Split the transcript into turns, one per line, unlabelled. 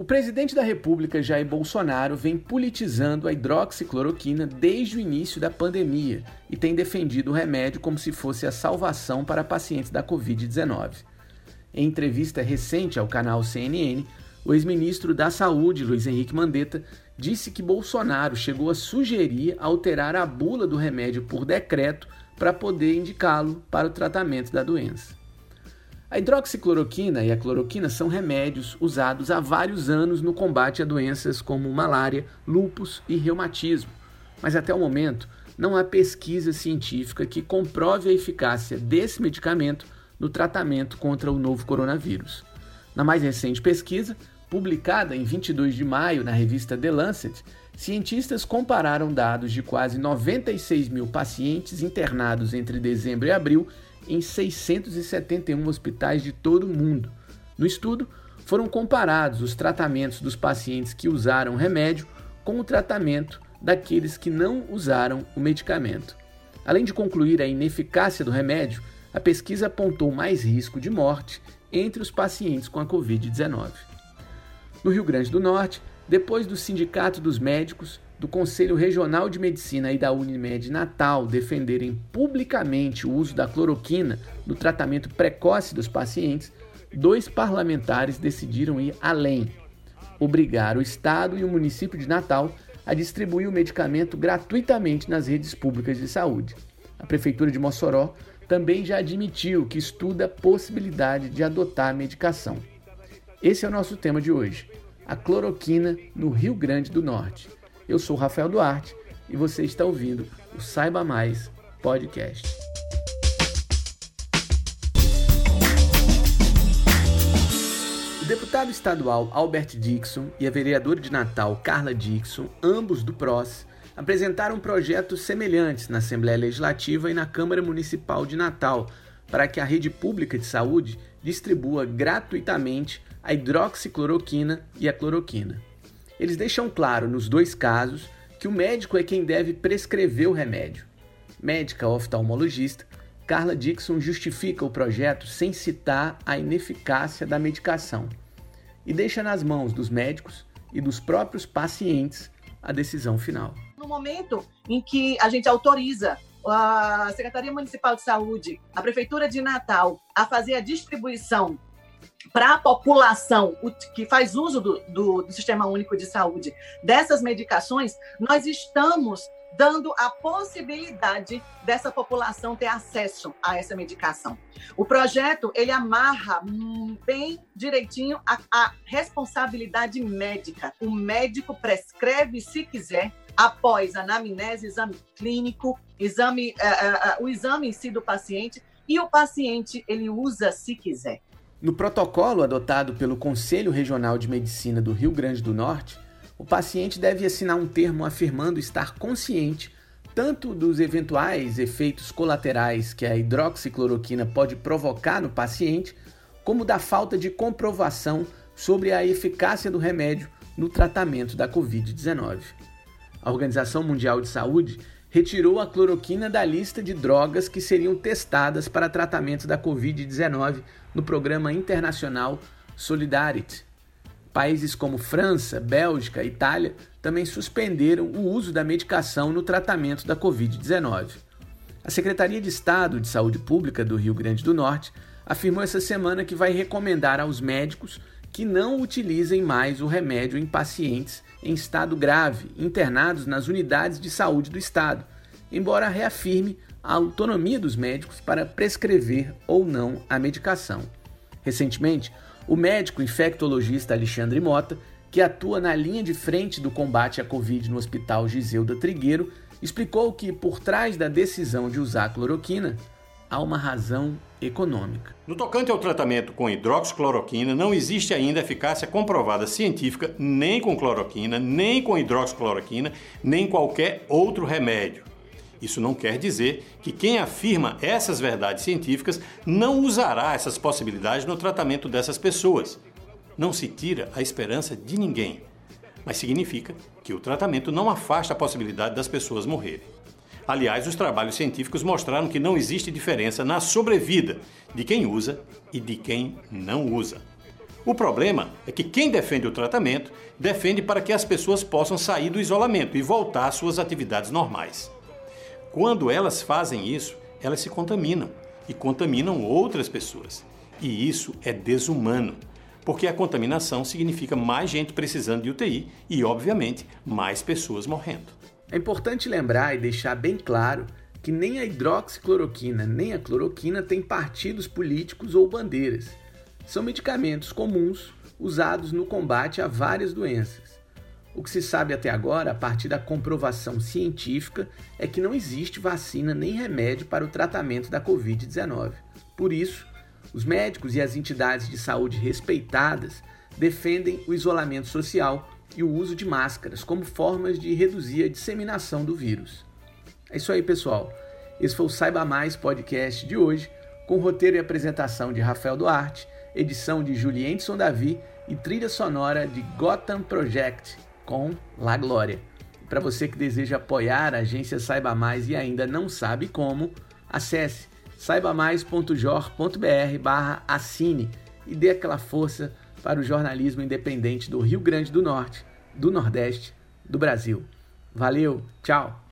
O presidente da República, Jair Bolsonaro, vem politizando a hidroxicloroquina desde o início da pandemia e tem defendido o remédio como se fosse a salvação para pacientes da Covid-19. Em entrevista recente ao canal CNN, o ex-ministro da Saúde, Luiz Henrique Mandetta, disse que Bolsonaro chegou a sugerir alterar a bula do remédio por decreto para poder indicá-lo para o tratamento da doença. A hidroxicloroquina e a cloroquina são remédios usados há vários anos no combate a doenças como malária, lúpus e reumatismo, mas até o momento não há pesquisa científica que comprove a eficácia desse medicamento no tratamento contra o novo coronavírus. Na mais recente pesquisa, publicada em 22 de maio na revista The Lancet, cientistas compararam dados de quase 96 mil pacientes internados entre dezembro e abril em 671 hospitais de todo o mundo. No estudo, foram comparados os tratamentos dos pacientes que usaram o remédio com o tratamento daqueles que não usaram o medicamento. Além de concluir a ineficácia do remédio, a pesquisa apontou mais risco de morte entre os pacientes com a Covid-19. No Rio Grande do Norte, depois do Sindicato dos Médicos, do Conselho Regional de Medicina e da Unimed Natal defenderem publicamente o uso da cloroquina no tratamento precoce dos pacientes, dois parlamentares decidiram ir além. Obrigar o Estado e o município de Natal a distribuir o medicamento gratuitamente nas redes públicas de saúde. A Prefeitura de Mossoró também já admitiu que estuda a possibilidade de adotar a medicação. Esse é o nosso tema de hoje: a cloroquina no Rio Grande do Norte. Eu sou Rafael Duarte e você está ouvindo o Saiba Mais podcast. O deputado estadual Albert Dixon e a vereadora de Natal Carla Dixon, ambos do PROS, apresentaram projetos semelhantes na Assembleia Legislativa e na Câmara Municipal de Natal para que a rede pública de saúde distribua gratuitamente a hidroxicloroquina e a cloroquina. Eles deixam claro nos dois casos que o médico é quem deve prescrever o remédio. Médica oftalmologista, Carla Dixon justifica o projeto sem citar a ineficácia da medicação e deixa nas mãos dos médicos e dos próprios pacientes a decisão final.
No momento em que a gente autoriza a Secretaria Municipal de Saúde, a Prefeitura de Natal, a fazer a distribuição para a população que faz uso do, do, do, Sistema Único de Saúde dessas medicações, nós estamos dando a possibilidade dessa população ter acesso a essa medicação. O projeto ele amarra bem direitinho a, a responsabilidade médica. O médico prescreve se quiser após anamnese, exame clínico, exame, uh, uh, uh, o exame em si do paciente e o paciente ele usa se quiser.
No protocolo adotado pelo Conselho Regional de Medicina do Rio Grande do Norte, o paciente deve assinar um termo afirmando estar consciente tanto dos eventuais efeitos colaterais que a hidroxicloroquina pode provocar no paciente, como da falta de comprovação sobre a eficácia do remédio no tratamento da Covid-19. A Organização Mundial de Saúde retirou a cloroquina da lista de drogas que seriam testadas para tratamento da Covid-19 no programa internacional Solidarity. Países como França, Bélgica e Itália também suspenderam o uso da medicação no tratamento da Covid-19. A Secretaria de Estado de Saúde Pública do Rio Grande do Norte afirmou essa semana que vai recomendar aos médicos que não utilizem mais o remédio em pacientes em estado grave internados nas unidades de saúde do Estado, embora reafirme a autonomia dos médicos para prescrever ou não a medicação. Recentemente, o médico infectologista Alexandre Mota, que atua na linha de frente do combate à Covid no Hospital Giseuda Trigueiro, explicou que, por trás da decisão de usar cloroquina, há uma razão econômica.
No tocante ao tratamento com hidroxicloroquina, não existe ainda eficácia comprovada científica nem com cloroquina, nem com hidroxicloroquina, nem qualquer outro remédio. Isso não quer dizer que quem afirma essas verdades científicas não usará essas possibilidades no tratamento dessas pessoas. Não se tira a esperança de ninguém, mas significa que o tratamento não afasta a possibilidade das pessoas morrerem. Aliás, os trabalhos científicos mostraram que não existe diferença na sobrevida de quem usa e de quem não usa. O problema é que quem defende o tratamento defende para que as pessoas possam sair do isolamento e voltar às suas atividades normais. Quando elas fazem isso, elas se contaminam e contaminam outras pessoas. E isso é desumano, porque a contaminação significa mais gente precisando de UTI e, obviamente, mais pessoas morrendo.
É importante lembrar e deixar bem claro que nem a hidroxicloroquina nem a cloroquina têm partidos políticos ou bandeiras. São medicamentos comuns usados no combate a várias doenças. O que se sabe até agora, a partir da comprovação científica, é que não existe vacina nem remédio para o tratamento da Covid-19. Por isso, os médicos e as entidades de saúde respeitadas defendem o isolamento social e o uso de máscaras como formas de reduzir a disseminação do vírus. É isso aí, pessoal. Esse foi o Saiba Mais podcast de hoje, com roteiro e apresentação de Rafael Duarte, edição de Julienson Davi e trilha sonora de Gotham Project com La Glória. Para você que deseja apoiar a agência Saiba Mais e ainda não sabe como, acesse saibamais.jor.br barra assine e dê aquela força para o jornalismo independente do Rio Grande do Norte, do Nordeste, do Brasil. Valeu, tchau!